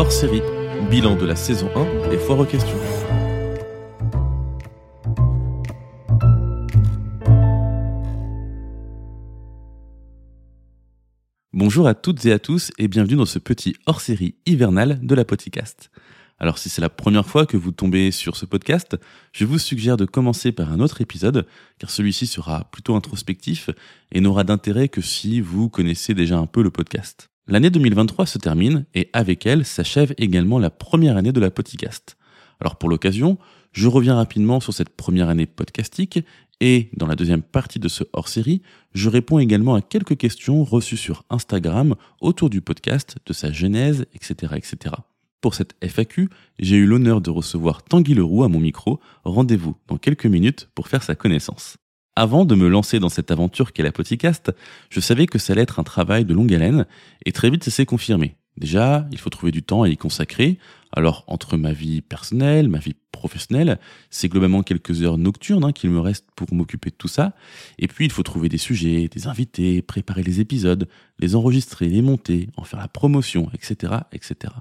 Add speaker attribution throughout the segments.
Speaker 1: Hors série, bilan de la saison 1 et foire aux questions. Bonjour à toutes et à tous et bienvenue dans ce petit hors-série hivernal de la podcast. Alors si c'est la première fois que vous tombez sur ce podcast, je vous suggère de commencer par un autre épisode, car celui-ci sera plutôt introspectif et n'aura d'intérêt que si vous connaissez déjà un peu le podcast. L'année 2023 se termine et avec elle s'achève également la première année de la podcast. Alors pour l'occasion, je reviens rapidement sur cette première année podcastique et dans la deuxième partie de ce hors-série, je réponds également à quelques questions reçues sur Instagram autour du podcast, de sa genèse, etc. etc. Pour cette FAQ, j'ai eu l'honneur de recevoir Tanguy Leroux à mon micro. Rendez-vous dans quelques minutes pour faire sa connaissance. Avant de me lancer dans cette aventure qu'est la podcast, je savais que ça allait être un travail de longue haleine, et très vite ça s'est confirmé. Déjà, il faut trouver du temps à y consacrer. Alors, entre ma vie personnelle, ma vie professionnelle, c'est globalement quelques heures nocturnes hein, qu'il me reste pour m'occuper de tout ça. Et puis, il faut trouver des sujets, des invités, préparer les épisodes, les enregistrer, les monter, en faire la promotion, etc., etc.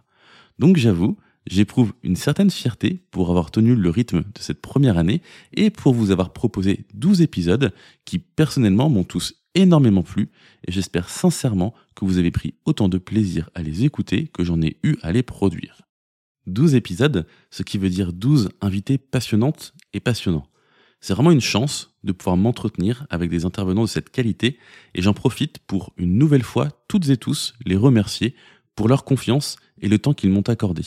Speaker 1: Donc, j'avoue, j'éprouve une certaine fierté pour avoir tenu le rythme de cette première année et pour vous avoir proposé 12 épisodes qui personnellement m'ont tous énormément plu et j'espère sincèrement que vous avez pris autant de plaisir à les écouter que j'en ai eu à les produire. 12 épisodes, ce qui veut dire 12 invités passionnantes et passionnants. C'est vraiment une chance de pouvoir m'entretenir avec des intervenants de cette qualité et j'en profite pour une nouvelle fois toutes et tous les remercier pour leur confiance et le temps qu'ils m'ont accordé.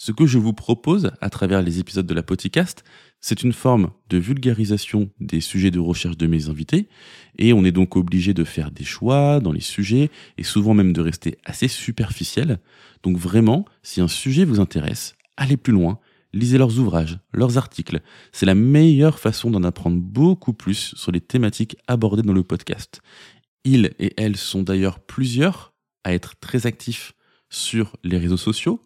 Speaker 1: Ce que je vous propose à travers les épisodes de la podcast, c'est une forme de vulgarisation des sujets de recherche de mes invités, et on est donc obligé de faire des choix dans les sujets, et souvent même de rester assez superficiel. Donc vraiment, si un sujet vous intéresse, allez plus loin, lisez leurs ouvrages, leurs articles. C'est la meilleure façon d'en apprendre beaucoup plus sur les thématiques abordées dans le podcast. Ils et elles sont d'ailleurs plusieurs à être très actifs sur les réseaux sociaux,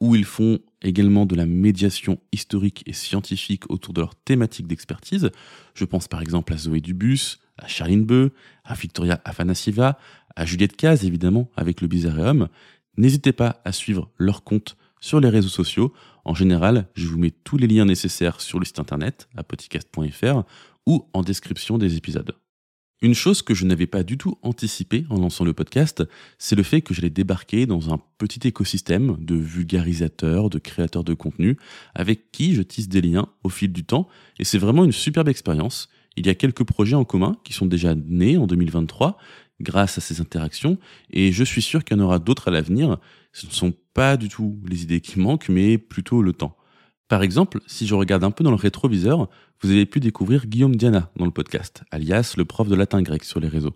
Speaker 1: où ils font également de la médiation historique et scientifique autour de leur thématique d'expertise. Je pense par exemple à Zoé Dubus, à Charline Beu, à Victoria Afanassieva, à Juliette Caz évidemment avec le Bizarreum. N'hésitez pas à suivre leur compte sur les réseaux sociaux. En général, je vous mets tous les liens nécessaires sur le site internet, apodcast.fr ou en description des épisodes. Une chose que je n'avais pas du tout anticipé en lançant le podcast, c'est le fait que j'allais débarquer dans un petit écosystème de vulgarisateurs, de créateurs de contenu, avec qui je tisse des liens au fil du temps, et c'est vraiment une superbe expérience. Il y a quelques projets en commun qui sont déjà nés en 2023 grâce à ces interactions, et je suis sûr qu'il y en aura d'autres à l'avenir. Ce ne sont pas du tout les idées qui manquent, mais plutôt le temps. Par exemple, si je regarde un peu dans le rétroviseur, vous avez pu découvrir Guillaume Diana dans le podcast, alias le prof de latin grec sur les réseaux.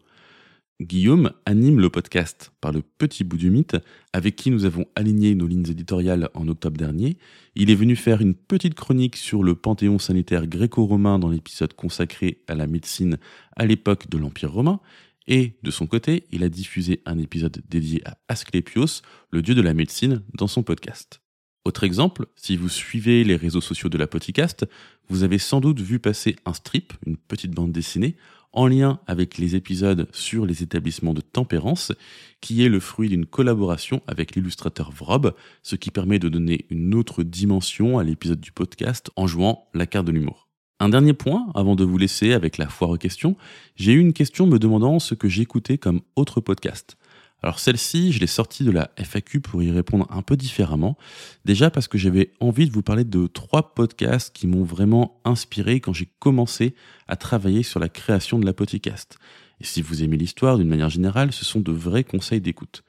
Speaker 1: Guillaume anime le podcast par le petit bout du mythe, avec qui nous avons aligné nos lignes éditoriales en octobre dernier. Il est venu faire une petite chronique sur le panthéon sanitaire gréco-romain dans l'épisode consacré à la médecine à l'époque de l'Empire romain. Et de son côté, il a diffusé un épisode dédié à Asclepios, le dieu de la médecine, dans son podcast. Autre exemple, si vous suivez les réseaux sociaux de la podcast, vous avez sans doute vu passer un strip, une petite bande dessinée, en lien avec les épisodes sur les établissements de tempérance, qui est le fruit d'une collaboration avec l'illustrateur Vrob, ce qui permet de donner une autre dimension à l'épisode du podcast en jouant la carte de l'humour. Un dernier point, avant de vous laisser avec la foire aux questions, j'ai eu une question me demandant ce que j'écoutais comme autre podcast. Alors celle-ci, je l'ai sortie de la FAQ pour y répondre un peu différemment. Déjà parce que j'avais envie de vous parler de trois podcasts qui m'ont vraiment inspiré quand j'ai commencé à travailler sur la création de la podcast. Et si vous aimez l'histoire d'une manière générale, ce sont de vrais conseils d'écoute.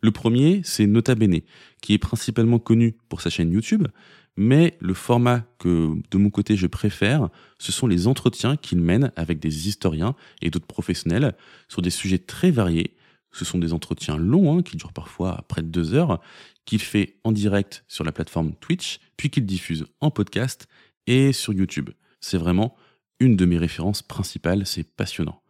Speaker 1: Le premier, c'est Nota Bene, qui est principalement connu pour sa chaîne YouTube, Mais le format que de mon côté je préfère, ce sont les entretiens qu'il mène avec des historiens et d'autres professionnels sur des sujets très variés. Ce sont des entretiens longs, hein, qui durent parfois près de deux heures, qu'il fait en direct sur la plateforme Twitch, puis qu'il diffuse en podcast et sur YouTube. C'est vraiment une de mes références principales, c'est passionnant.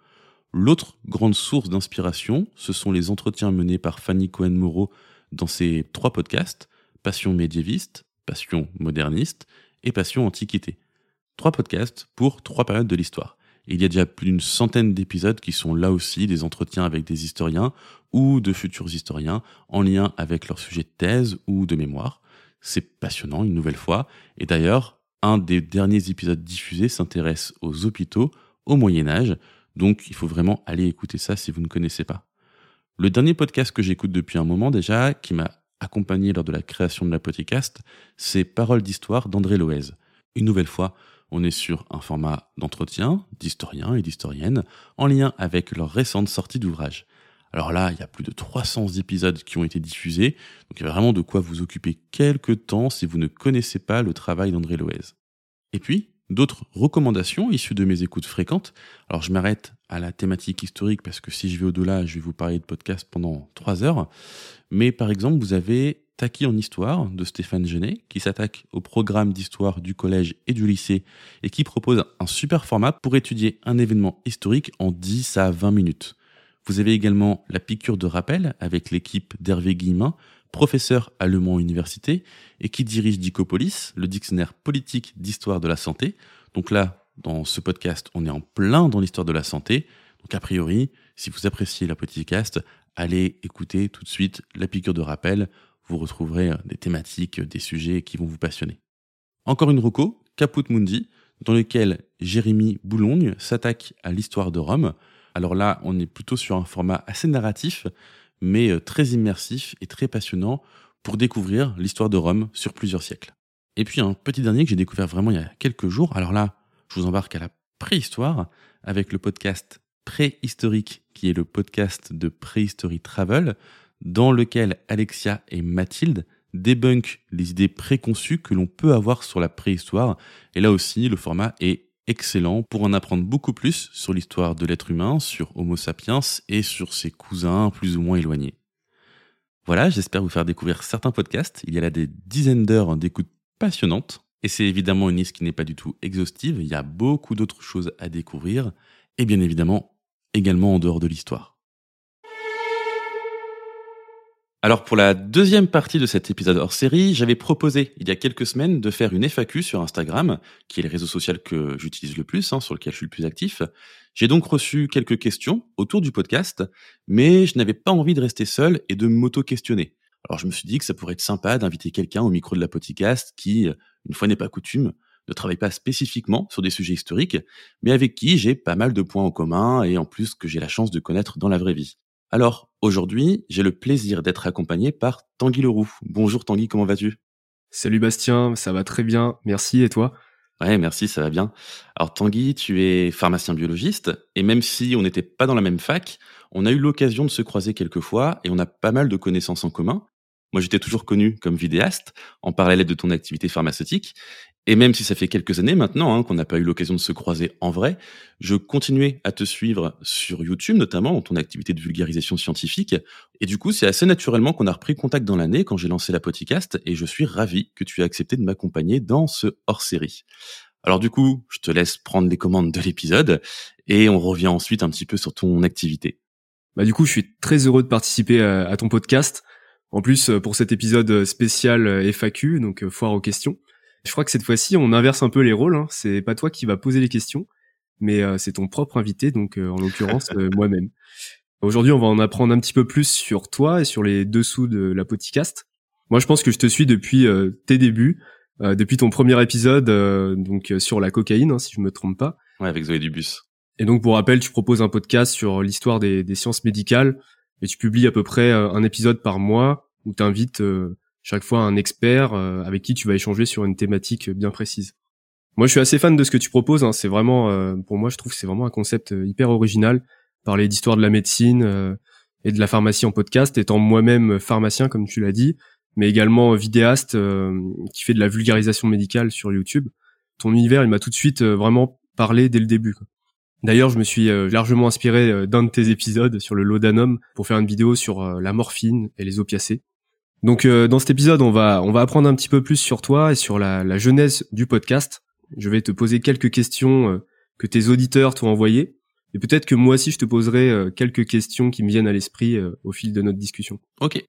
Speaker 1: L'autre grande source d'inspiration, ce sont les entretiens menés par Fanny Cohen-Moreau dans ses trois podcasts, Passion médiéviste, Passion moderniste et Passion antiquité. Trois podcasts pour trois périodes de l'histoire. Il y a déjà plus d'une centaine d'épisodes qui sont là aussi des entretiens avec des historiens ou de futurs historiens en lien avec leur sujet de thèse ou de mémoire. C'est passionnant une nouvelle fois. Et d'ailleurs, un des derniers épisodes diffusés s'intéresse aux hôpitaux au Moyen Âge, donc il faut vraiment aller écouter ça si vous ne connaissez pas. Le dernier podcast que j'écoute depuis un moment déjà, qui m'a accompagné lors de la création de la podcast, c'est Paroles d'histoire d'André Loez. Une nouvelle fois, on est sur un format d'entretien d'historiens et d'historiennes en lien avec leur récente sortie d'ouvrage. Alors là, il y a plus de 300 épisodes qui ont été diffusés, donc il y a vraiment de quoi vous occuper quelques temps si vous ne connaissez pas le travail d'André Loez. Et puis, d'autres recommandations issues de mes écoutes fréquentes. Alors je m'arrête à la thématique historique parce que si je vais au-delà, je vais vous parler de podcast pendant trois heures. Mais par exemple, vous avez Taki en histoire de Stéphane Genet qui s'attaque au programme d'histoire du collège et du lycée et qui propose un super format pour étudier un événement historique en 10 à 20 minutes. Vous avez également la piqûre de rappel avec l'équipe d'Hervé Guillemin professeur à Le Mans Université et qui dirige Dicopolis, le dictionnaire politique d'histoire de la santé. Donc là, dans ce podcast, on est en plein dans l'histoire de la santé. Donc a priori, si vous appréciez la podcast, allez écouter tout de suite la piqûre de rappel. Vous retrouverez des thématiques, des sujets qui vont vous passionner. Encore une roco, Caput Mundi, dans lequel Jérémy Boulogne s'attaque à l'histoire de Rome. Alors là, on est plutôt sur un format assez narratif, mais euh, très immersif et très passionnant pour découvrir l'histoire de Rome sur plusieurs siècles. Et puis un petit dernier que j'ai découvert vraiment il y a quelques jours. Alors là, je vous embarque à la préhistoire avec le podcast Préhistorique, qui est le podcast de Préhistory Travel, dans lequel Alexia et Mathilde débunkent les idées préconçues que l'on peut avoir sur la préhistoire. Et là aussi, le format est excellent pour en apprendre beaucoup plus sur l'histoire de l'être humain, sur Homo sapiens et sur ses cousins plus ou moins éloignés. Voilà, j'espère vous faire découvrir certains podcasts. Il y a là des dizaines d'heures d'écoute passionnantes. Et c'est évidemment une liste qui n'est pas du tout exhaustive. Il y a beaucoup d'autres choses à découvrir. Et bien évidemment, également en dehors de l'histoire. Alors pour la deuxième partie de cet épisode hors série, j'avais proposé il y a quelques semaines de faire une FAQ sur Instagram, qui est le réseau social que j'utilise le plus, hein, sur lequel je suis le plus actif. J'ai donc reçu quelques questions autour du podcast, mais je n'avais pas envie de rester seul et de m'auto-questionner. Alors je me suis dit que ça pourrait être sympa d'inviter quelqu'un au micro de la podcast qui, une fois n'est pas coutume, ne travaille pas spécifiquement sur des sujets historiques, mais avec qui j'ai pas mal de points en commun et en plus que j'ai la chance de connaître dans la vraie vie. Alors, aujourd'hui, j'ai le plaisir d'être accompagné par Tanguy Leroux. Bonjour Tanguy, comment vas-tu?
Speaker 2: Salut Bastien, ça va très bien, merci et toi?
Speaker 1: Ouais, merci, ça va bien. Alors Tanguy, tu es pharmacien biologiste, et même si on n'était pas dans la même fac, on a eu l'occasion de se croiser quelques fois, et on a pas mal de connaissances en commun. Moi, j'étais toujours connu comme vidéaste, en parallèle de ton activité pharmaceutique. Et même si ça fait quelques années maintenant hein, qu'on n'a pas eu l'occasion de se croiser en vrai, je continuais à te suivre sur YouTube, notamment dans ton activité de vulgarisation scientifique. Et du coup, c'est assez naturellement qu'on a repris contact dans l'année quand j'ai lancé la podcast, et je suis ravi que tu aies accepté de m'accompagner dans ce hors-série. Alors du coup, je te laisse prendre les commandes de l'épisode, et on revient ensuite un petit peu sur ton activité.
Speaker 2: Bah du coup, je suis très heureux de participer à ton podcast. En plus, pour cet épisode spécial FAQ, donc foire aux questions. Je crois que cette fois-ci, on inverse un peu les rôles. Hein. C'est pas toi qui va poser les questions, mais euh, c'est ton propre invité, donc euh, en l'occurrence euh, moi-même. Aujourd'hui, on va en apprendre un petit peu plus sur toi et sur les dessous de la podcast. Moi, je pense que je te suis depuis tes débuts, depuis ton premier épisode, donc sur la cocaïne, hein, si je me trompe pas.
Speaker 1: Ouais, avec Zoé Dubus.
Speaker 2: Et donc, pour rappel, tu proposes un podcast sur l'histoire des, des, sciences médicales et tu publies à peu près un épisode par mois où tu invites chaque fois un expert euh, avec qui tu vas échanger sur une thématique bien précise. Moi, je suis assez fan de ce que tu proposes. Hein. C'est vraiment, euh, pour moi, je trouve que c'est vraiment un concept euh, hyper original. Parler d'histoire de la médecine et de la pharmacie en podcast, étant moi-même pharmacien, comme tu l'as dit, mais également vidéaste qui fait de la vulgarisation médicale sur YouTube. Ton univers, il m'a tout de suite vraiment parlé dès le début. D'ailleurs, je me suis largement inspiré d'un de tes épisodes sur le laudanum pour faire une vidéo sur la morphine et les opiacés. Donc dans cet épisode, on va on va apprendre un petit peu plus sur toi et sur la, la genèse du podcast. Je vais te poser quelques questions que tes auditeurs t'ont envoyées et peut-être que moi aussi, je te poserai euh, quelques questions qui me viennent à l'esprit euh, au fil de notre discussion.
Speaker 1: Ok.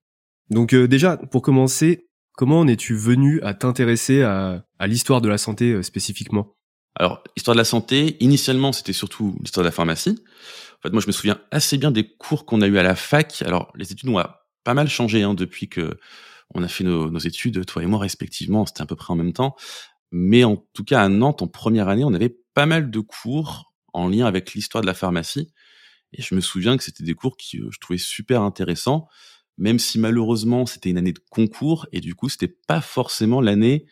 Speaker 2: Donc euh, déjà, pour commencer, comment en es-tu venu à t'intéresser à, à l'histoire de la santé spécifiquement?
Speaker 1: Alors, l'histoire de la santé, initialement, c'était surtout l'histoire de la pharmacie. En fait, moi, je me souviens assez bien des cours qu'on a eu à la fac. Alors, les études ont pas mal changé hein, depuis que on a fait nos, études, toi et moi respectivement. C'était à peu près en même temps. Mais en tout cas, à Nantes, en première année, on avait pas mal de cours en lien avec l'histoire de la pharmacie. Et je me souviens que c'était des cours qui euh, je trouvais super intéressants, même si malheureusement c'était une année de concours et du coup c'était pas forcément l'année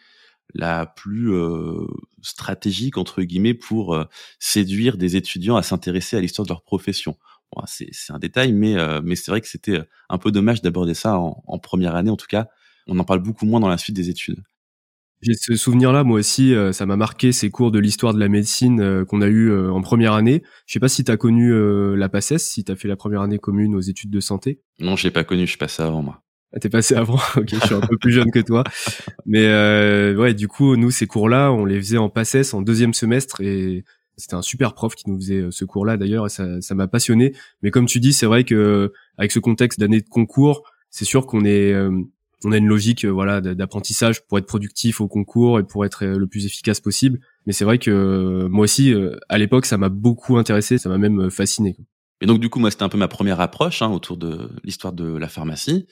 Speaker 1: la plus euh, stratégique entre guillemets pour euh, séduire des étudiants à s'intéresser à l'histoire de leur profession. C'est un détail, mais mais c'est vrai que c'était un peu dommage d'aborder ça en, en première année. En tout cas, on en parle beaucoup moins dans la suite des études.
Speaker 2: J'ai ce souvenir-là, moi aussi, euh, ça m'a marqué ces cours de l'histoire de la médecine euh, qu'on a eu euh, en première année. Je sais pas si tu as connu la PACES, si tu as fait la première année commune aux études de santé.
Speaker 1: Non, j'ai pas connu, je suis passé avant moi.
Speaker 2: Ah, t'es passé avant, ok, je suis un peu plus jeune que toi. Mais ouais, du coup, nous, ces cours-là, on les faisait en PACES en deuxième semestre et c'était un super prof qui nous faisait ce cours-là d'ailleurs et ça, ça m'a passionné. Mais comme tu dis, c'est vrai que avec ce contexte d'année de concours, c'est sûr qu'on est on a une logique euh, voilà d'apprentissage pour être productif au concours et pour être euh, le plus efficace possible. Mais c'est vrai que euh, moi aussi, à l'époque, ça m'a beaucoup intéressé, ça m'a même fasciné.
Speaker 1: Et donc du coup, moi, c'était un peu ma première approche hein, autour de l'histoire de la pharmacie.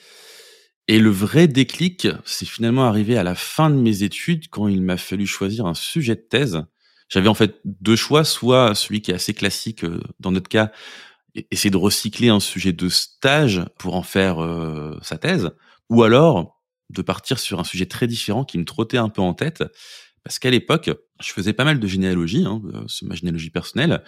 Speaker 1: Et le vrai déclic, c'est finalement arrivé à la fin de mes études quand il m'a fallu choisir un sujet de thèse. J'avais en fait deux choix, soit celui qui est assez classique dans notre cas, essayer de recycler un sujet de stage pour en faire sa thèse, ou alors de partir sur un sujet très différent qui me trottait un peu en tête, parce qu'à l'époque, je faisais pas mal de généalogie, hein, euh, ma généalogie personnelle,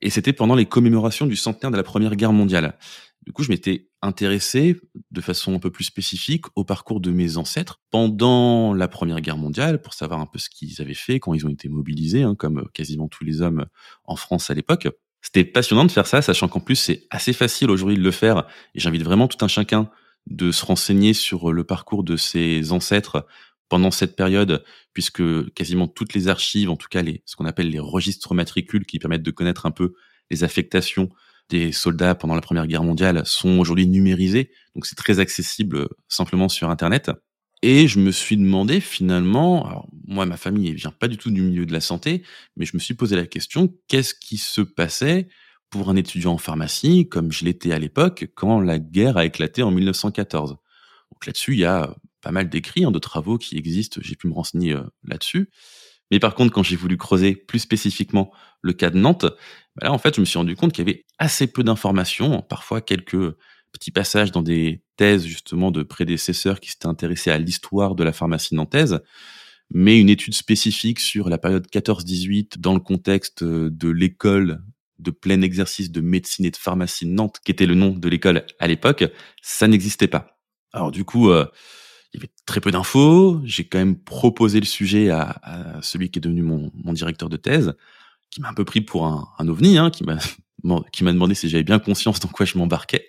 Speaker 1: et c'était pendant les commémorations du centenaire de la Première Guerre mondiale. Du coup, je m'étais intéressé de façon un peu plus spécifique au parcours de mes ancêtres pendant la Première Guerre mondiale pour savoir un peu ce qu'ils avaient fait quand ils ont été mobilisés, hein, comme quasiment tous les hommes en France à l'époque. C'était passionnant de faire ça, sachant qu'en plus c'est assez facile aujourd'hui de le faire, et j'invite vraiment tout un chacun de se renseigner sur le parcours de ses ancêtres pendant cette période, puisque quasiment toutes les archives, en tout cas les, ce qu'on appelle les registres matricules qui permettent de connaître un peu les affectations des soldats pendant la Première Guerre mondiale, sont aujourd'hui numérisés. Donc c'est très accessible simplement sur Internet. Et je me suis demandé finalement, moi ma famille ne vient pas du tout du milieu de la santé, mais je me suis posé la question, qu'est-ce qui se passait pour un étudiant en pharmacie, comme je l'étais à l'époque, quand la guerre a éclaté en 1914. Donc là-dessus, il y a pas mal d'écrits, hein, de travaux qui existent, j'ai pu me renseigner euh, là-dessus. Mais par contre, quand j'ai voulu creuser plus spécifiquement le cas de Nantes, là, en fait, je me suis rendu compte qu'il y avait assez peu d'informations, parfois quelques petits passages dans des thèses justement de prédécesseurs qui s'étaient intéressés à l'histoire de la pharmacie nantaise, mais une étude spécifique sur la période 14-18 dans le contexte de l'école de plein exercice de médecine et de pharmacie Nantes, qui était le nom de l'école à l'époque, ça n'existait pas. Alors du coup, euh, il y avait très peu d'infos. J'ai quand même proposé le sujet à, celui qui est devenu mon, directeur de thèse, qui m'a un peu pris pour un, ovni, hein, qui m'a qui m'a demandé si j'avais bien conscience dans quoi je m'embarquais.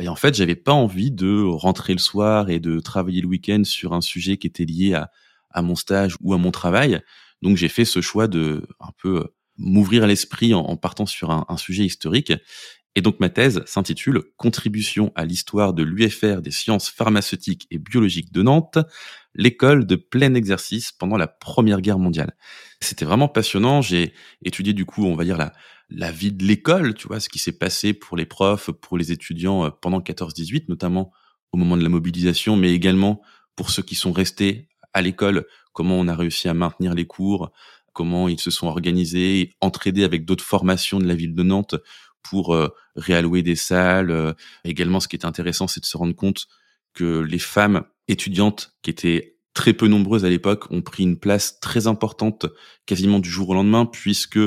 Speaker 1: Et en fait, j'avais pas envie de rentrer le soir et de travailler le week-end sur un sujet qui était lié à, à mon stage ou à mon travail. Donc j'ai fait ce choix de un peu m'ouvrir l'esprit en, partant sur un, sujet historique. Et donc ma thèse s'intitule Contribution à l'histoire de l'UFR des sciences pharmaceutiques et biologiques de Nantes, l'école de plein exercice pendant la Première Guerre mondiale. C'était vraiment passionnant. J'ai étudié du coup, on va dire la, vie de l'école, tu vois, ce qui s'est passé pour les profs, pour les étudiants euh, pendant 14-18, notamment au moment de la mobilisation, mais également pour ceux qui sont restés à l'école, comment on a réussi à maintenir les cours, comment ils se sont organisés, entraidés avec d'autres formations de la ville de Nantes pour euh, réallouer des salles. Euh, également, ce qui est intéressant, c'est de se rendre compte que les femmes étudiantes, qui étaient très peu nombreuses à l'époque, ont pris une place très importante quasiment du jour au lendemain, puisque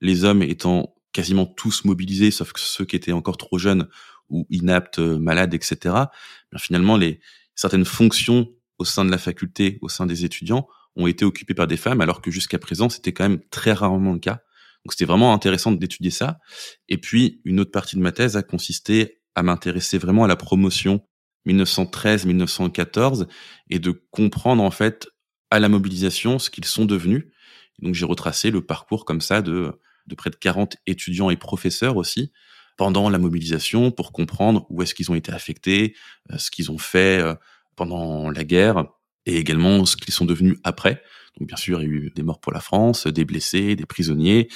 Speaker 1: les hommes étant quasiment tous mobilisés, sauf que ceux qui étaient encore trop jeunes ou inaptes, malades, etc. finalement, les, certaines fonctions au sein de la faculté, au sein des étudiants, ont été occupées par des femmes, alors que jusqu'à présent, c'était quand même très rarement le cas. Donc c'était vraiment intéressant d'étudier ça. Et puis, une autre partie de ma thèse a consisté à m'intéresser vraiment à la promotion 1913-1914 et de comprendre en fait à la mobilisation ce qu'ils sont devenus. Donc j'ai retracé le parcours comme ça de, de près de 40 étudiants et professeurs aussi pendant la mobilisation pour comprendre où est-ce qu'ils ont été affectés, euh, ce qu'ils ont fait euh, pendant la guerre et également ce qu'ils sont devenus après. Donc bien sûr, il y a eu des morts pour la France, des blessés, des prisonniers,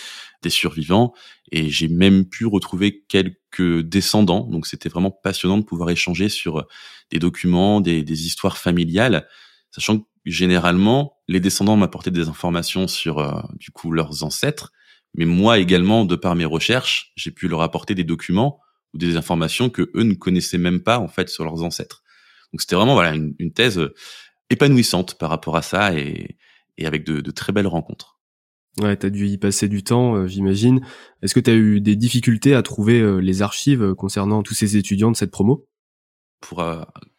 Speaker 1: des survivants, et j'ai même pu retrouver quelques descendants. Donc c'était vraiment passionnant de pouvoir échanger sur des documents, des, histoires familiales, sachant que généralement les descendants m'apportaient des informations sur euh, du coup leurs ancêtres, mais moi également, de par mes recherches, j'ai pu leur apporter des documents ou des informations que eux ne connaissaient même pas en fait sur leurs ancêtres. Donc c'était vraiment voilà une, une thèse épanouissante par rapport à ça et, et avec de, de, très belles rencontres.
Speaker 2: Ouais, t'as dû y passer du temps, euh, j'imagine. Est-ce que t'as eu des difficultés à trouver euh, les archives euh, concernant tous ces étudiants de cette promo?
Speaker 1: Pour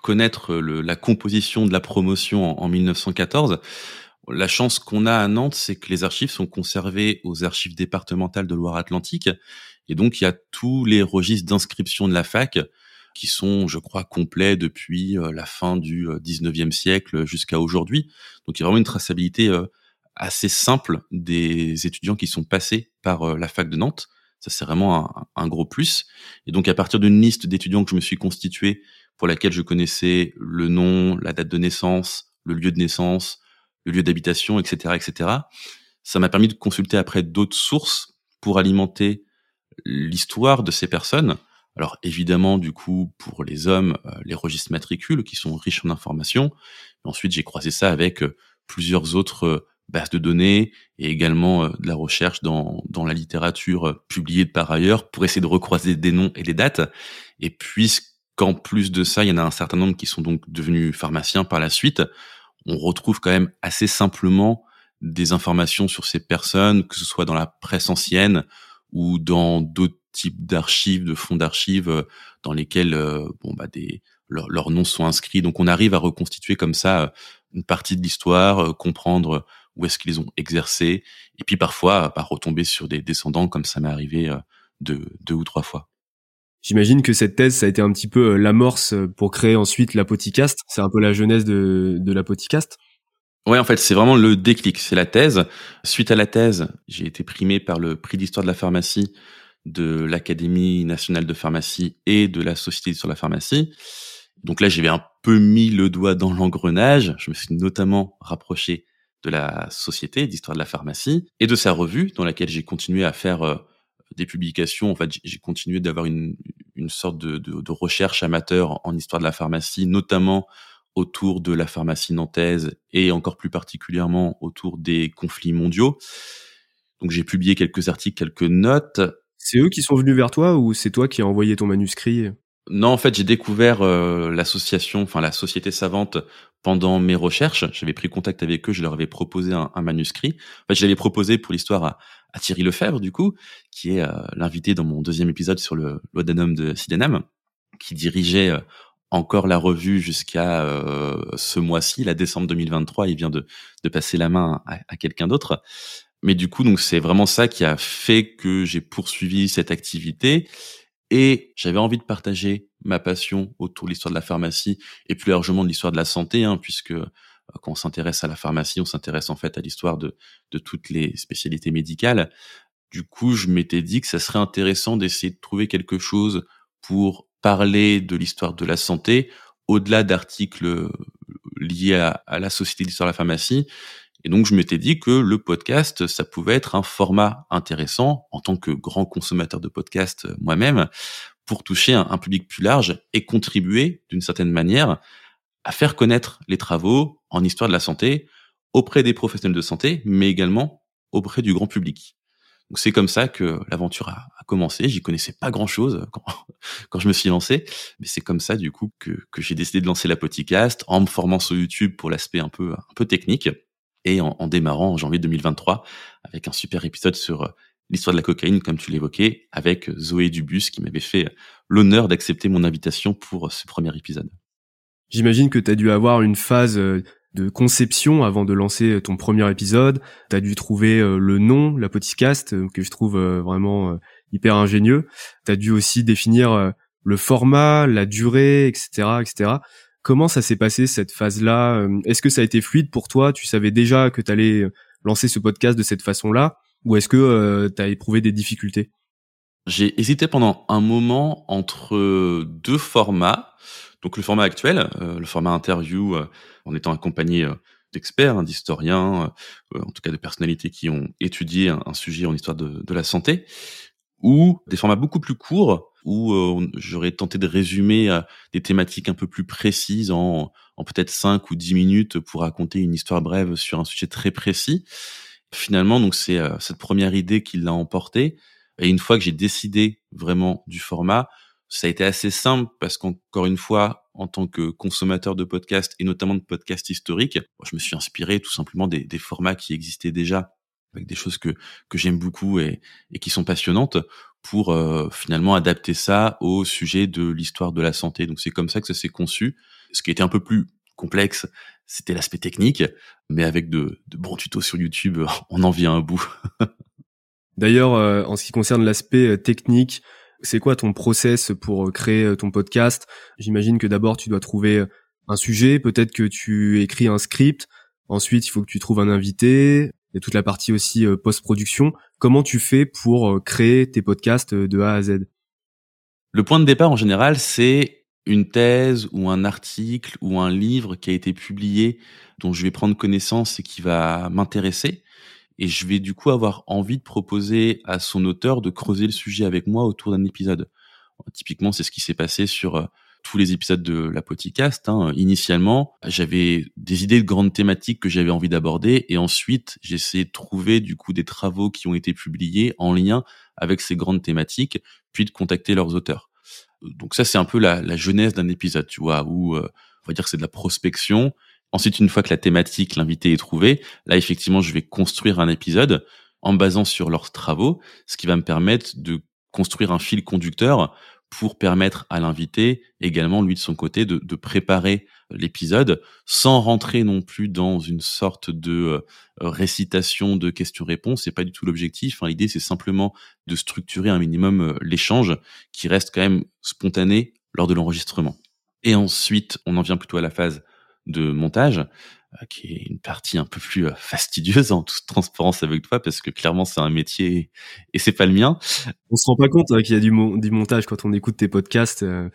Speaker 1: connaître le, la composition de la promotion en, en 1914, la chance qu'on a à Nantes, c'est que les archives sont conservées aux archives départementales de Loire-Atlantique, et donc il y a tous les registres d'inscription de la fac qui sont, je crois, complets depuis euh, la fin du 19e euh, siècle jusqu'à aujourd'hui. Donc il y a vraiment une traçabilité euh, assez simple des étudiants qui sont passés par la fac de Nantes. Ça, c'est vraiment un, un, gros plus. Et donc, à partir d'une liste d'étudiants que je me suis constitué, pour laquelle je connaissais le nom, la date de naissance, le lieu de naissance, le lieu d'habitation, etc., etc., ça m'a permis de consulter après d'autres sources pour alimenter l'histoire de ces personnes alors évidemment, du coup, pour les hommes, euh, les registres matricules qui sont riches en informations. ensuite, j'ai croisé ça avec euh, plusieurs autres euh, bases de données et également de la recherche dans, dans la littérature publiée par ailleurs pour essayer de recroiser des noms et des dates. Et puisqu'en plus de ça, il y en a un certain nombre qui sont donc devenus pharmaciens par la suite, on retrouve quand même assez simplement des informations sur ces personnes, que ce soit dans la presse ancienne ou dans d'autres types d'archives, de fonds d'archives euh, dans lesquels euh, bon bah des leurs noms sont inscrits. Donc on arrive à reconstituer comme ça euh, une partie de l'histoire, comprendre où est-ce qu'ils ont exercé, et puis parfois bah, retomber sur des descendants comme ça m'est arrivé deux, deux ou trois fois.
Speaker 2: J'imagine que cette thèse, ça a été un petit peu l'amorce pour créer ensuite l'Apoticast. C'est un peu la genèse de, de l'Apoticast.
Speaker 1: Ouais, en fait, c'est vraiment le déclic, c'est la thèse. Suite à la thèse, j'ai été primé par le prix d'histoire de la pharmacie de l'Académie nationale de pharmacie et de la Société sur la pharmacie. Donc là, j'avais un peu mis le doigt dans l'engrenage. Je me suis notamment rapproché de la Société d'histoire de la pharmacie et de sa revue dans laquelle j'ai continué à faire euh, des publications. En fait, j'ai continué d'avoir une, une sorte de, recherche amateur en histoire de la pharmacie, notamment autour de la pharmacie nantaise et encore plus particulièrement autour des conflits mondiaux. Donc j'ai publié quelques articles, quelques notes
Speaker 2: c'est eux qui sont venus vers toi ou c'est toi qui as envoyé ton manuscrit
Speaker 1: Non, en fait, j'ai découvert euh, l'association, enfin la société savante pendant mes recherches. J'avais pris contact avec eux, je leur avais proposé un, manuscrit. En fait, je l'avais proposé pour l'histoire à, Thierry Lefebvre, du coup, qui est euh, l'invité dans mon deuxième épisode sur le laudanum de Sydenham, qui dirigeait euh, encore la revue jusqu'à ce mois-ci, la décembre 2023. Il vient de, passer la main à quelqu'un d'autre. Mais du coup, donc c'est vraiment ça qui a fait que j'ai poursuivi cette activité et j'avais envie de partager ma passion autour de l'histoire de la pharmacie et plus largement de l'histoire de la santé, hein, puisque euh, quand on s'intéresse à la pharmacie, on s'intéresse en fait à l'histoire de, de toutes les spécialités médicales. Du coup, je m'étais dit que ça serait intéressant d'essayer de trouver quelque chose pour parler de l'histoire de la santé au-delà d'articles liés à, à la Société d'histoire de la pharmacie et donc, je m'étais dit que le podcast, ça pouvait être un format intéressant en tant que grand consommateur de podcasts euh, moi-même pour toucher un, public plus large et contribuer d'une certaine manière à faire connaître les travaux en histoire de la santé auprès des professionnels de santé, mais également auprès du grand public. Donc c'est comme ça que l'aventure a, commencé. J'y connaissais pas grand chose quand, quand je me suis lancé, mais c'est comme ça du coup que, que j'ai décidé de lancer la podcast en me formant sur YouTube pour l'aspect un peu un peu technique et en, en, démarrant en janvier 2023 avec un super épisode sur euh, l'histoire de la cocaïne, comme tu l'évoquais, avec Zoé Dubus qui m'avait fait l'honneur d'accepter mon invitation pour ce premier épisode.
Speaker 2: J'imagine que tu as dû avoir une phase de conception avant de lancer ton premier épisode. Tu as dû trouver le nom, la podcast, que je trouve vraiment hyper ingénieux. Tu as dû aussi définir le format, la durée, etc., etc. Comment ça s'est passé cette phase-là Est-ce que ça a été fluide pour toi? Tu savais déjà que tu allais lancer ce podcast de cette façon-là Ou est-ce que tu as éprouvé des difficultés?
Speaker 1: J'ai hésité pendant un moment entre deux formats. Donc le format actuel, euh, le format interview, euh, en étant accompagné euh, d'experts, hein, d'historiens, en tout cas de personnalités qui ont étudié un, sujet en histoire de, la santé, ou des formats beaucoup plus courts où j'aurais tenté de résumer des thématiques un peu plus précises en, en peut-être 5 ou 10 minutes pour raconter une histoire brève sur un sujet très précis. Finalement, donc c'est cette première idée qui l'a emporté. Et une fois que j'ai décidé vraiment du format, ça a été assez simple parce qu'encore une fois, en tant que consommateur de podcasts et notamment de podcasts historiques, je me suis inspiré tout simplement des, des formats qui existaient déjà avec des choses que que j'aime beaucoup et, et qui sont passionnantes pour euh, finalement adapter ça au sujet de l'histoire de la santé. Donc c'est comme ça que ça s'est conçu. Ce qui était un peu plus complexe, c'était l'aspect technique, mais avec de, de bons tutos sur YouTube, on en vient un bout.
Speaker 2: D'ailleurs, euh, en ce qui concerne l'aspect euh, technique, c'est quoi ton process pour euh, créer euh, ton podcast? J'imagine que d'abord tu dois trouver un sujet, peut-être que tu écris un script, ensuite il faut que tu trouves un invité, il toute la partie aussi post-production. Comment tu fais pour créer tes podcasts de A à Z?
Speaker 1: Le point de départ en général, c'est une thèse ou un article ou un livre qui a été publié dont je vais prendre connaissance et qui va m'intéresser et je vais du coup avoir envie de proposer à son auteur de creuser le sujet avec moi autour d'un épisode. Typiquement, c'est ce qui s'est passé sur euh, tous les épisodes de la podcast. Hein. Initialement, j'avais des idées de grandes thématiques que j'avais envie d'aborder, et ensuite, j'ai de trouver du coup des travaux qui ont été publiés en lien avec ces grandes thématiques, puis de contacter leurs auteurs. Donc ça, c'est un peu la, la genèse d'un épisode, tu vois, où euh, on va dire que c'est de la prospection, Ensuite, une fois que la thématique, l'invité est trouvé, là, effectivement, je vais construire un épisode en basant sur leurs travaux, ce qui va me permettre de construire un fil conducteur pour permettre à l'invité également, lui de son côté, de, préparer l'épisode sans rentrer non plus dans une sorte de euh, récitation de questions-réponses. C'est pas du tout l'objectif. Hein. L'idée, c'est simplement de structurer un minimum euh, l'échange qui reste quand même spontané lors de l'enregistrement. Et ensuite, on en vient plutôt à la phase de montage, euh, qui est une partie un peu plus euh, fastidieuse en toute transparence avec toi, parce que clairement c'est un métier et c'est pas le mien.
Speaker 2: On se rend pas compte hein, qu'il y a du, du, montage quand on écoute tes podcasts. Euh.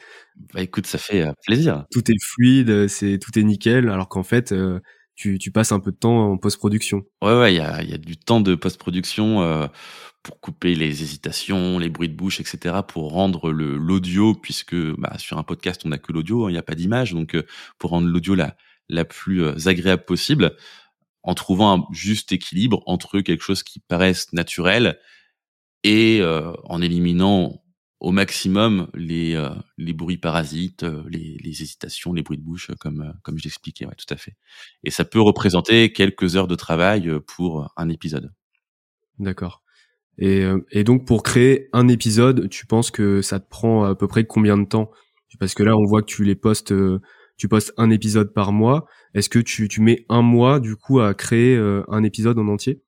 Speaker 1: bah écoute, ça fait plaisir.
Speaker 2: Tout est fluide, c'est tout est nickel, alors qu'en fait. tu, tu, passes un peu de temps en post-production.
Speaker 1: Ouais, ouais, il y a, y a, du temps de post-production euh, pour couper les hésitations, les bruits de bouche, etc., pour rendre l'audio, puisque bah, sur un podcast on n'a que l'audio, hein, il n'y a pas d'image, donc euh, pour rendre l'audio la la plus euh, agréable possible, en trouvant un juste équilibre entre quelque chose qui paraisse naturel et euh, en éliminant au maximum les les bruits parasites, les, hésitations, les bruits de bouche, comme comme je l'expliquais, ouais, tout à fait. Et ça peut représenter quelques heures de travail pour un épisode.
Speaker 2: D'accord. Et, euh, et donc pour créer un épisode, tu penses que ça te prend à peu près combien de temps? Parce que là, on voit que tu les postes, euh, tu postes un épisode par mois. Est-ce que tu, tu mets un mois du coup à créer euh, un épisode en entier?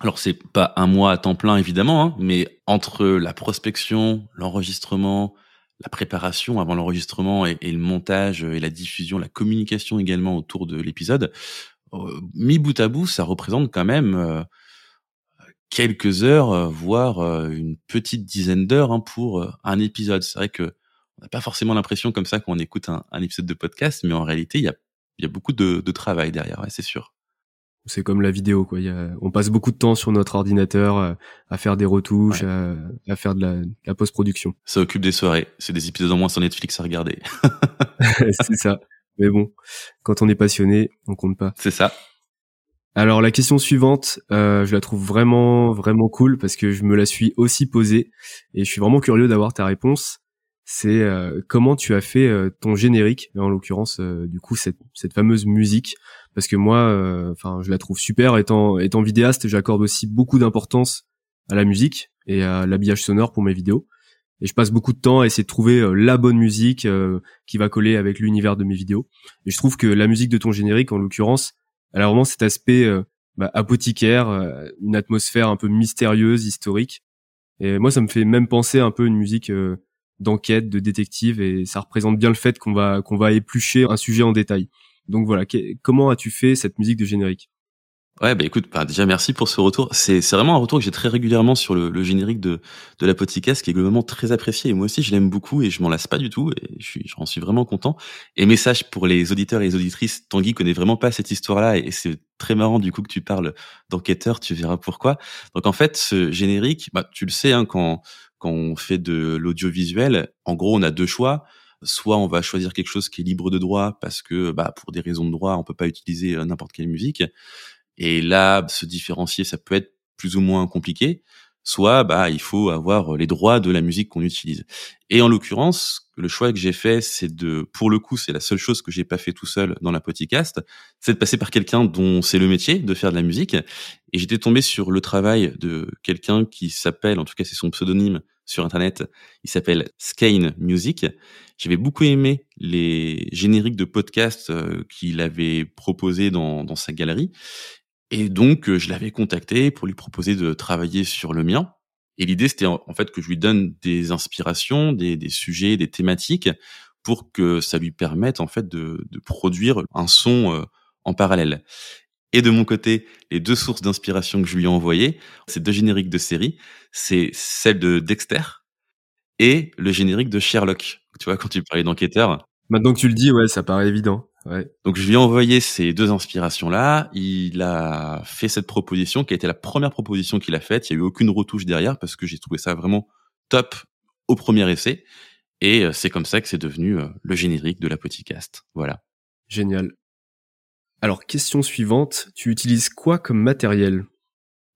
Speaker 1: Alors c'est pas un mois à temps plein évidemment, hein, mais entre la prospection, l'enregistrement, la préparation avant l'enregistrement et, le montage et la diffusion, la communication également autour de l'épisode, mis bout à bout, ça représente quand même quelques heures, euh, voire euh, une petite dizaine d'heures hein, pour euh, un épisode. C'est vrai que on n'a pas forcément l'impression comme ça quand on écoute un, épisode de podcast, mais en réalité, il y a, y a beaucoup de, de travail derrière, ouais, c'est sûr.
Speaker 2: C'est comme la vidéo, quoi. Y a, on passe beaucoup de temps sur notre ordinateur à faire des retouches, à, faire de la, la post-production.
Speaker 1: Ça occupe des soirées. C'est des épisodes en moins sur Netflix à regarder.
Speaker 2: c'est ça. Mais bon, quand on est passionné, on compte pas.
Speaker 1: C'est ça.
Speaker 2: Alors la question suivante, euh, je la trouve vraiment vraiment cool parce que je me la suis aussi posée et je suis vraiment curieux d'avoir ta réponse. C'est euh, comment tu as fait euh, ton générique, en l'occurrence du coup cette, cette fameuse musique, parce que moi, enfin je la trouve super. Étant étant vidéaste, j'accorde aussi beaucoup d'importance à la musique et à l'habillage sonore pour mes vidéos. Et je passe beaucoup de temps à essayer de trouver la bonne musique qui va coller avec l'univers de mes vidéos. Et je trouve que la musique de ton générique, en l'occurrence, elle a vraiment cet aspect bah, apothicaire, une atmosphère un peu mystérieuse, historique. Et moi, ça me fait même penser un peu une musique d'enquête, de détective, et ça représente bien le fait qu'on va qu'on va éplucher un sujet en détail. Donc voilà, comment as-tu fait cette musique de générique?
Speaker 1: Ouais, bah écoute, bah déjà merci pour ce retour. C'est vraiment un retour que j'ai très régulièrement sur le, le générique de de la podcast, qui est globalement très apprécié. Et moi aussi, je l'aime beaucoup et je m'en lasse pas du tout. Et je suis, j'en suis vraiment content. Et message pour les auditeurs et les auditrices, Tanguy connaît vraiment pas cette histoire-là et c'est très marrant du coup que tu parles d'enquêteur. Tu verras pourquoi. Donc en fait, ce générique, bah tu le sais, hein, quand on fait de l'audiovisuel, en gros, on a deux choix soit on va choisir quelque chose qui est libre de droit parce que bah, pour des raisons de droit on peut pas utiliser euh, n'importe quelle musique et là, se différencier, ça peut être plus ou moins compliqué. Soit, bah, il faut avoir les droits de la musique qu'on utilise. Et en l'occurrence, le choix que j'ai fait, c'est de, pour le coup, c'est la seule chose que j'ai pas fait tout seul dans la podcast, c'est de passer par quelqu'un dont c'est le métier de faire de la musique. Et j'étais tombé sur le travail de quelqu'un qui s'appelle, en tout cas, c'est son pseudonyme sur Internet. Il s'appelle Skane Music. J'avais beaucoup aimé les génériques de podcasts euh, qu'il avait proposés dans, sa galerie. Et donc, je l'avais contacté pour lui proposer de travailler sur le mien. Et l'idée, c'était en fait que je lui donne des inspirations, des, sujets, des thématiques, pour que ça lui permette en fait de, de produire un son en parallèle. Et de mon côté, les deux sources d'inspiration que je lui ai envoyées, c'est deux génériques de série, c'est celle de Dexter et le générique de Sherlock. Tu vois, quand tu parlais d'enquêteur.
Speaker 2: Maintenant que tu le dis, ouais, ça paraît évident.
Speaker 1: Donc je lui ai envoyé ces deux inspirations-là. Il a fait cette proposition qui a été la première proposition qu'il a faite. Il n'y a eu aucune retouche derrière parce que j'ai trouvé ça vraiment top au premier essai. Et euh, c'est comme ça que c'est devenu euh, le générique de la podcast. Voilà.
Speaker 2: Génial. Alors question suivante, tu utilises quoi comme matériel?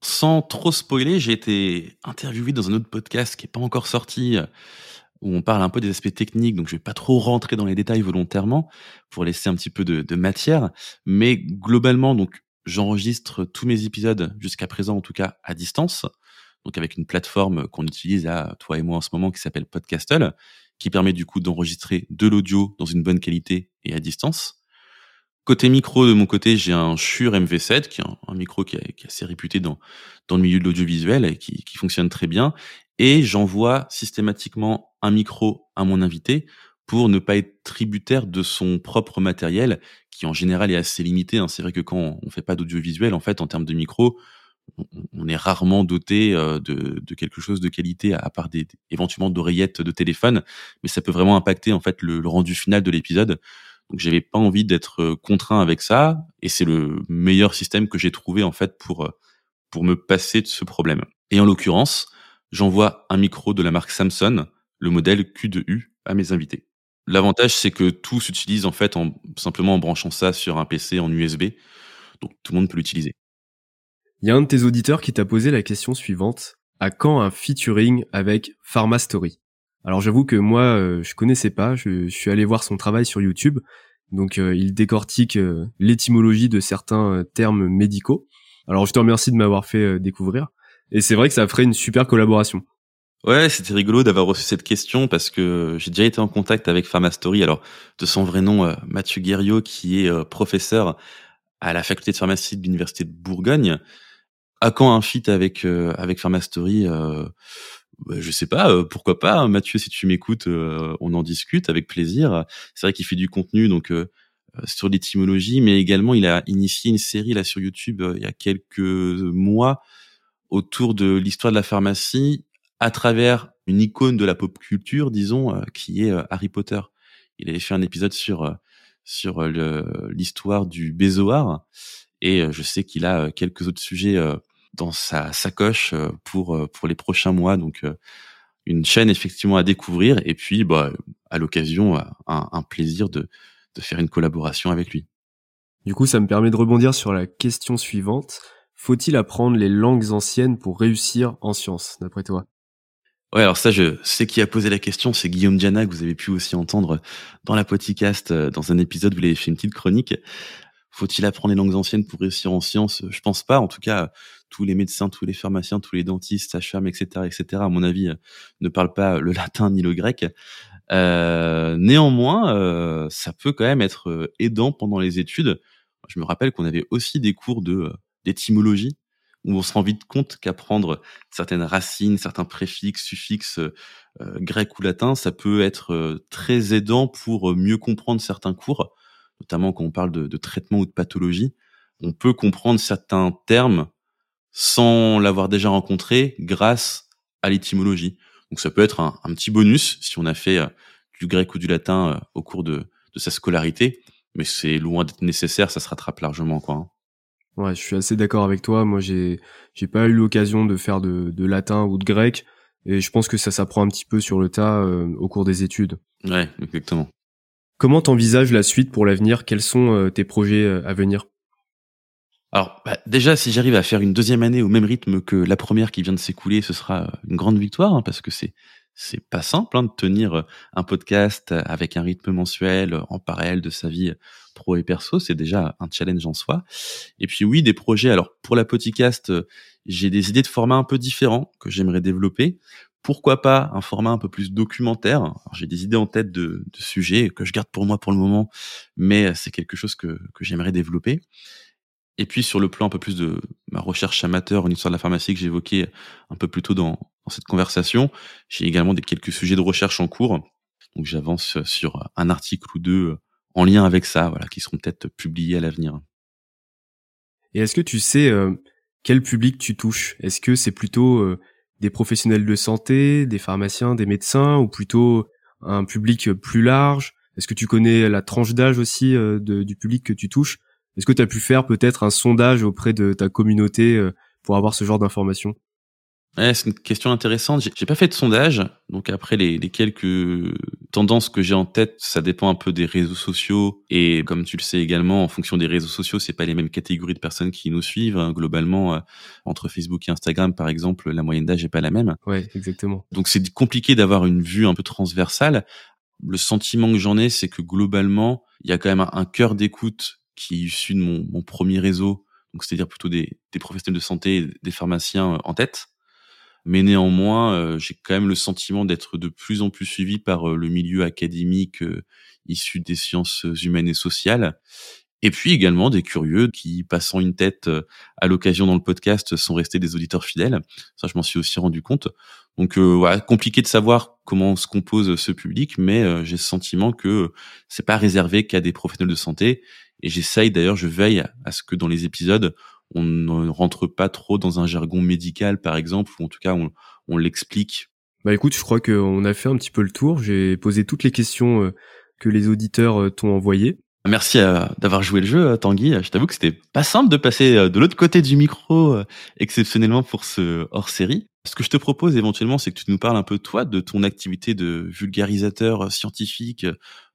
Speaker 1: Sans trop spoiler, j'ai été interviewé dans un autre podcast qui n'est pas encore sorti où on parle un peu des aspects techniques, donc je vais pas trop rentrer dans les détails volontairement pour laisser un petit peu de, de matière, mais globalement, donc j'enregistre tous mes épisodes jusqu'à présent, en tout cas à distance, donc avec une plateforme qu'on utilise à toi et moi en ce moment qui s'appelle Podcastle, qui permet du coup d'enregistrer de l'audio dans une bonne qualité et à distance. Côté micro, de mon côté, j'ai un Shure MV7, qui est un, micro qui est, assez réputé dans, dans le milieu de l'audiovisuel et qui, fonctionne très bien et j'envoie systématiquement un micro à mon invité pour ne pas être tributaire de son propre matériel, qui en général est assez limité. Hein. C'est vrai que quand on fait pas d'audiovisuel, en fait, en termes de micro, on est rarement doté euh, de, quelque chose de qualité, à part des, éventuellement d'oreillettes de téléphone, mais ça peut vraiment impacter en fait le rendu final de l'épisode. Donc j'avais pas envie d'être euh, contraint avec ça, et c'est le meilleur système que j'ai trouvé en fait pour euh, pour me passer de ce problème. Et en l'occurrence, j'envoie un micro de la marque Samsung, le modèle Q2U, à mes invités. L'avantage, c'est que tout s'utilise en fait en simplement en branchant ça sur un PC en USB, donc tout le monde peut l'utiliser.
Speaker 2: Il y a un de tes auditeurs qui t'a posé la question suivante à quand un featuring avec Pharmastory Alors j'avoue que moi, euh, je connaissais pas, je, suis allé voir son travail sur YouTube, donc euh, il décortique euh, l'étymologie de certains termes médicaux. Alors je te remercie de m'avoir fait découvrir. Et c'est vrai que ça ferait une super collaboration.
Speaker 1: Ouais, c'était rigolo d'avoir reçu cette question parce que j'ai déjà été en contact avec Pharmastory. Alors, de son vrai nom, Mathieu Guerriot, qui est professeur à la faculté de pharmacie de l'université de Bourgogne. À quand un fit avec avec Pharmastory Je sais pas. pourquoi pas, hein, Mathieu Si tu m'écoutes, on en discute avec plaisir. C'est vrai qu'il fait du contenu donc sur l'étymologie, mais également il a initié une série là sur YouTube il y a quelques mois autour de l'histoire de la pharmacie à travers une icône de la pop culture, disons, euh, qui est euh, Harry Potter. Il avait fait un épisode sur euh, sur l'histoire du Bézoar et je sais qu'il a quelques autres sujets dans sa sacoche pour pour les prochains mois. Donc une chaîne effectivement à découvrir et puis bah à l'occasion un, un plaisir de de faire une collaboration avec lui.
Speaker 2: Du coup, ça me permet de rebondir sur la question suivante. Faut-il apprendre les langues anciennes pour réussir en sciences, d'après toi?
Speaker 1: Ouais, alors ça, je sais qui a posé la question, c'est Guillaume Diana, que vous avez pu aussi entendre dans la podcast, euh, dans un épisode, vous l'avez fait une petite chronique. Faut-il apprendre les langues anciennes pour réussir en sciences? Je pense pas. En tout cas, tous les médecins, tous les pharmaciens, tous les dentistes, sages-femmes, etc., etc., à mon avis, ne parlent pas le latin ni le grec. néanmoins, ça peut quand même être aidant pendant les études. Je me rappelle qu'on avait aussi des cours de d'étymologie où on se rend vite compte qu'apprendre certaines racines, certains préfixes, suffixes euh, grecs ou latins, ça peut être euh, très aidant pour euh, mieux comprendre certains cours, notamment quand on parle de, de traitement ou de pathologie. On peut comprendre certains termes sans l'avoir déjà rencontré grâce à l'étymologie. Donc ça peut être un, un, petit bonus si on a fait du grec ou du latin au cours de, de sa scolarité, mais c'est loin d'être nécessaire, ça se rattrape largement quoi. Hein.
Speaker 2: Ouais, je suis assez d'accord avec toi. Moi, j'ai j'ai pas eu l'occasion de faire de, de latin ou de grec, et je pense que ça s'apprend un petit peu sur le tas euh, au cours des études.
Speaker 1: Ouais, exactement.
Speaker 2: Comment t'envisages la suite pour l'avenir? Quels sont euh, tes projets euh, à venir?
Speaker 1: Alors bah, déjà, si j'arrive à faire une deuxième année au même rythme que la première qui vient de s'écouler, ce sera une grande victoire hein, parce que c'est c'est pas simple hein, de tenir euh, un podcast avec un rythme mensuel euh, en parallèle de sa vie pro et perso. C'est déjà un challenge en soi. Et puis oui, des projets. Alors pour la podcast, euh, j'ai des idées de format un peu différents que j'aimerais développer. Pourquoi pas un format un peu plus documentaire? J'ai des idées en tête de, de, sujets que je garde pour moi pour le moment, mais c'est quelque chose que, que j'aimerais développer. Et puis sur le plan un peu plus de ma recherche amateur, une histoire de la pharmacie que j'évoquais un peu plus tôt dans, dans cette conversation, j'ai également des quelques sujets de recherche en cours. Donc j'avance sur un article ou deux en lien avec ça, voilà, qui seront peut-être publiés à l'avenir.
Speaker 2: Et est-ce que tu sais euh, quel public tu touches? Est-ce que c'est plutôt euh, des professionnels de santé, des pharmaciens, des médecins, ou plutôt un public plus large? Est-ce que tu connais la tranche d'âge aussi euh, du public que tu touches? Est-ce que tu as pu faire peut-être un sondage auprès de ta communauté euh, pour avoir ce genre d'informations?
Speaker 1: Ouais, c'est une question intéressante. J'ai pas fait de sondage, donc après les, les quelques tendances que j'ai en tête, ça dépend un peu des réseaux sociaux et comme tu le sais également, en fonction des réseaux sociaux, c'est pas les mêmes catégories de personnes qui nous suivent. Hein. Globalement, euh, entre Facebook et Instagram, par exemple, la moyenne d'âge est pas la même.
Speaker 2: Ouais, exactement.
Speaker 1: Donc c'est compliqué d'avoir une vue un peu transversale. Le sentiment que j'en ai, c'est que globalement, il y a quand même un, un cœur d'écoute qui est issu de mon, mon premier réseau, donc c'est-à-dire plutôt des, des, professionnels de santé, des pharmaciens euh, en tête. Mais néanmoins, euh, j'ai quand même le sentiment d'être de plus en plus suivi par euh, le milieu académique issu des sciences humaines et sociales. Et puis également des curieux qui, passant une tête à l'occasion dans le podcast, sont restés des auditeurs fidèles. Ça, je m'en suis aussi rendu compte. Donc voilà, compliqué de savoir comment se compose ce public, mais j'ai le sentiment que c'est pas réservé qu'à des professionnels de santé et j'essaye d'ailleurs, je veille à ce que dans les épisodes, on ne rentre pas trop dans un jargon médical, par exemple, ou en tout cas, on, on l'explique.
Speaker 2: Bah écoute, je crois qu'on a fait un petit peu le tour. J'ai posé toutes les questions euh, que les auditeurs euh, t'ont envoyées.
Speaker 1: Merci euh, d'avoir joué le jeu, Tanguy. Je t'avoue que c'était pas simple de passer de l'autre côté du micro exceptionnellement pour ce hors-série. Ce que je te propose éventuellement, c'est que tu nous parles un peu toi de ton activité de vulgarisateur scientifique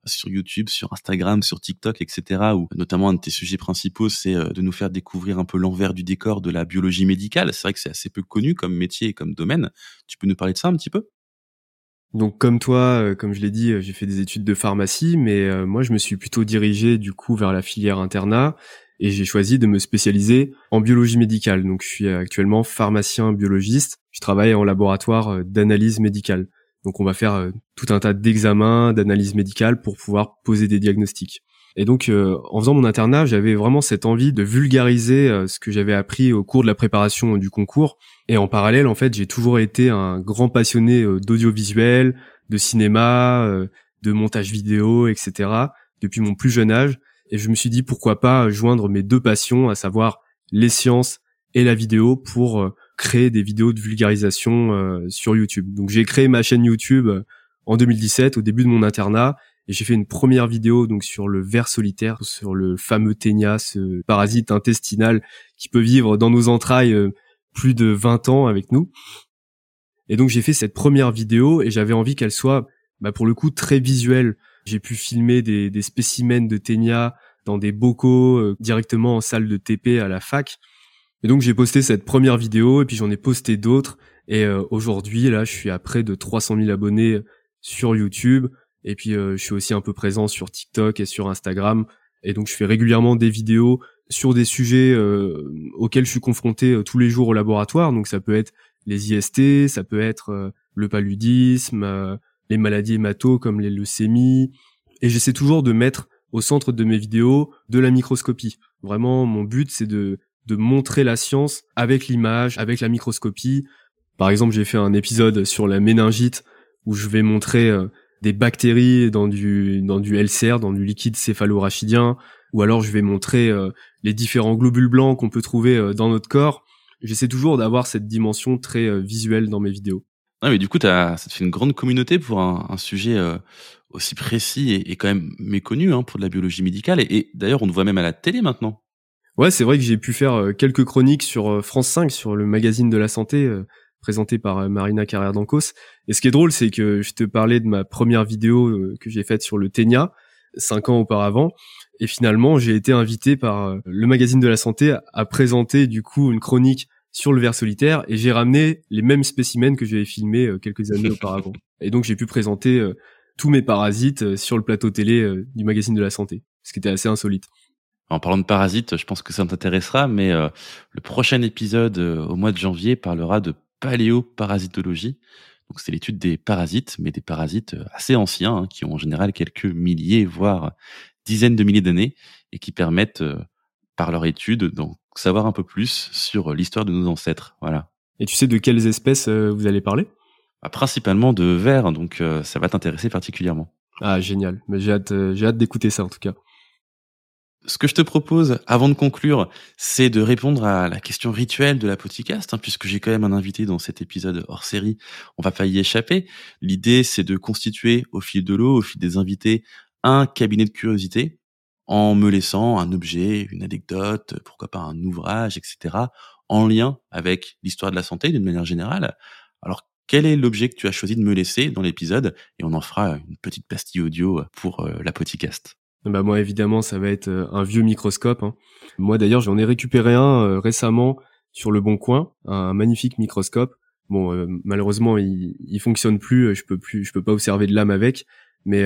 Speaker 1: sur YouTube, sur Instagram, sur TikTok, etc. Où notamment un de tes sujets principaux, c'est euh, de nous faire découvrir un peu l'envers du décor de la biologie médicale. C'est vrai que c'est assez peu connu comme métier et comme domaine. Tu peux nous parler de ça un petit peu?
Speaker 2: Donc comme toi, euh, comme je l'ai dit, euh, j'ai fait des études de pharmacie, mais moi je me suis plutôt dirigé du coup vers la filière internat et j'ai choisi de me spécialiser en biologie médicale. Donc je suis actuellement pharmacien biologiste. Je travaille en laboratoire d'analyse médicale. Donc on va faire euh, tout un tas d'examens, d'analyses médicales pour pouvoir poser des diagnostics. Et donc euh, en faisant mon internat, j'avais vraiment cette envie de vulgariser euh, ce que j'avais appris au cours de la préparation du concours. Et en parallèle, en fait, j'ai toujours été un grand passionné d'audiovisuel, de cinéma, de montage vidéo, etc. depuis mon plus jeune âge. Et je me suis dit pourquoi pas joindre mes deux passions, à savoir les sciences et la vidéo, pour créer des vidéos de vulgarisation euh, sur YouTube. Donc j'ai créé ma chaîne YouTube euh, en 2017 au début de mon internat et j'ai fait une première vidéo donc sur le ver solitaire, sur le fameux ténia, ce parasite intestinal qui peut vivre dans nos entrailles euh, plus de 20 ans avec nous. Et donc j'ai fait cette première vidéo et j'avais envie qu'elle soit bah, pour le coup très visuelle. J'ai pu filmer des, des spécimens de ténia dans des bocaux directement en salle de TP à la fac. Et donc j'ai posté cette première vidéo et puis j'en ai posté d'autres. Et euh, aujourd'hui, là, je suis à près de 300 000 abonnés sur YouTube. Et puis euh, je suis aussi un peu présent sur TikTok et sur Instagram. Et donc je fais régulièrement des vidéos sur des sujets auxquels je suis confronté tous les jours au laboratoire. Donc ça peut être les IST, ça peut être le paludisme, les maladies hémato comme les leucémies. Et j'essaie toujours de mettre au centre de mes vidéos de la microscopie. Vraiment, mon but, c'est de, de montrer la science avec l'image, avec la microscopie. Par exemple, j'ai fait un épisode sur la méningite où je vais montrer euh, des bactéries dans du, dans du LCR, dans du liquide céphalorachidien, ou alors je vais montrer euh, les différents globules blancs qu'on peut trouver euh, dans notre corps. J'essaie toujours d'avoir cette dimension très visuelle dans mes vidéos.
Speaker 1: Ah, mais du coup, as, ça te fait une grande communauté pour un, sujet aussi précis et, quand même méconnu hein, pour de la biologie médicale. Et, et d'ailleurs, on te voit même à la télé maintenant.
Speaker 2: Ouais, c'est vrai que j'ai pu faire euh, quelques chroniques sur euh, France 5, sur le magazine de la santé, euh, présenté par Marina Carrère d'Ancos. Et ce qui est drôle, c'est que je te parlais de ma première vidéo que j'ai faite sur le ténia, cinq ans auparavant. Et finalement, j'ai été invité par le magazine de la santé à présenter du coup une chronique sur le ver solitaire et j'ai ramené les mêmes spécimens que j'avais filmés quelques années auparavant. Et donc j'ai pu présenter tous mes parasites sur le plateau télé du magazine de la santé, ce qui était assez insolite.
Speaker 1: En parlant de parasites, je pense que ça t'intéressera, mais euh, le prochain épisode euh, au mois de janvier parlera de paléoparasitologie. Donc c'est l'étude des parasites, mais des parasites euh, assez anciens, hein, qui ont en général quelques milliers, voire dizaines de milliers d'années, et qui permettent, par leur étude, d'en savoir un peu plus sur l'histoire de nos ancêtres. Voilà.
Speaker 2: Et tu sais de quelles espèces vous allez parler?
Speaker 1: Bah, Principalement de vers, donc ça va t'intéresser particulièrement.
Speaker 2: Ah génial, mais j'ai hâte, j'ai hâte d'écouter ça en tout cas
Speaker 1: ce que je te propose, avant de conclure, c'est de répondre à la question rituelle de la hein, puisque j'ai quand même un invité dans cet épisode hors série. On va pas y échapper. L'idée, c'est de constituer au fil de l'eau, au fil des invités, un cabinet de curiosité, en me laissant un objet, une anecdote, pourquoi pas un ouvrage, etc., en lien avec l'histoire de la santé d'une manière générale. Alors, quel est l'objet que tu as choisi de me laisser dans l'épisode? Et on en fera une petite pastille audio pour euh, la.
Speaker 2: Bah moi évidemment ça va être euh, un vieux microscope. Hein. Moi d'ailleurs j'en ai récupéré un euh, récemment sur le Bon Coin, un magnifique microscope. Bon euh, malheureusement il, il fonctionne plus, je peux plus, je peux pas observer de l'âme avec. Mais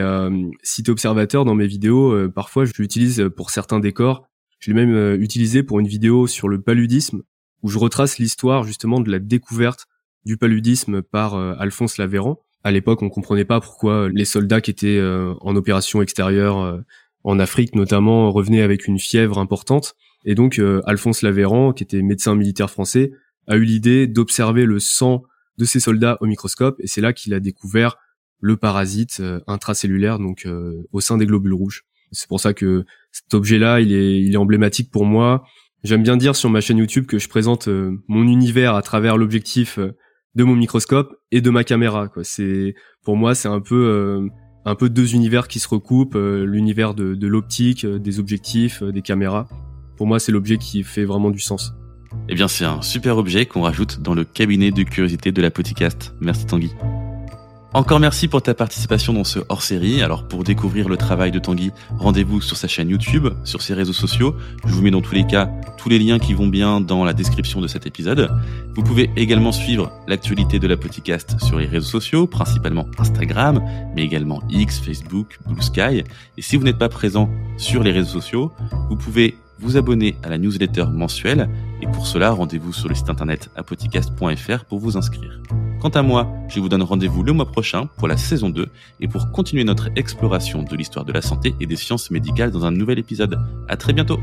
Speaker 2: si t'es observateur dans mes vidéos, parfois je l'utilise pour certains décors. Je l'ai même utilisé pour une vidéo sur le paludisme où je retrace l'histoire justement de la découverte du paludisme par Alphonse Lavéran. À l'époque, on comprenait pas pourquoi les soldats qui étaient en opération extérieure en Afrique notamment revenait avec une fièvre importante. Et donc euh, Alphonse Lavéran, qui était médecin militaire français, a eu l'idée d'observer le sang de ces soldats au microscope, et c'est là qu'il a découvert le parasite euh, intracellulaire, donc euh, au sein des globules rouges. C'est pour ça que cet objet-là, il est, il est emblématique pour moi. J'aime bien dire sur ma chaîne YouTube que je présente mon univers à travers l'objectif de mon microscope et de ma caméra. Quoi. C'est pour moi, c'est un peu un peu deux univers qui se recoupent, euh, l'univers de, l'optique, euh, des objectifs, euh, des caméras. Pour moi, c'est l'objet qui fait vraiment du sens.
Speaker 1: Eh bien, c'est un super objet qu'on rajoute dans le cabinet de curiosité de la podcast. Merci Tanguy. Encore merci pour ta participation dans ce hors-série. Alors pour découvrir le travail de Tanguy, rendez-vous sur sa chaîne YouTube, sur ses réseaux sociaux. Je vous mets dans tous les cas tous les liens qui vont bien dans la description de cet épisode. Vous pouvez également suivre l'actualité de la podcast sur les réseaux sociaux, principalement Instagram, mais également X, Facebook, Blue Sky. Et si vous n'êtes pas présent sur les réseaux sociaux, vous pouvez vous abonner à la newsletter mensuelle et pour cela, rendez-vous sur le site internet apodcast.fr pour vous inscrire. Quant à moi, je vous donne rendez-vous le mois prochain pour la saison 2 et pour continuer notre exploration de l'histoire de la santé et des sciences médicales dans un nouvel épisode. À très bientôt!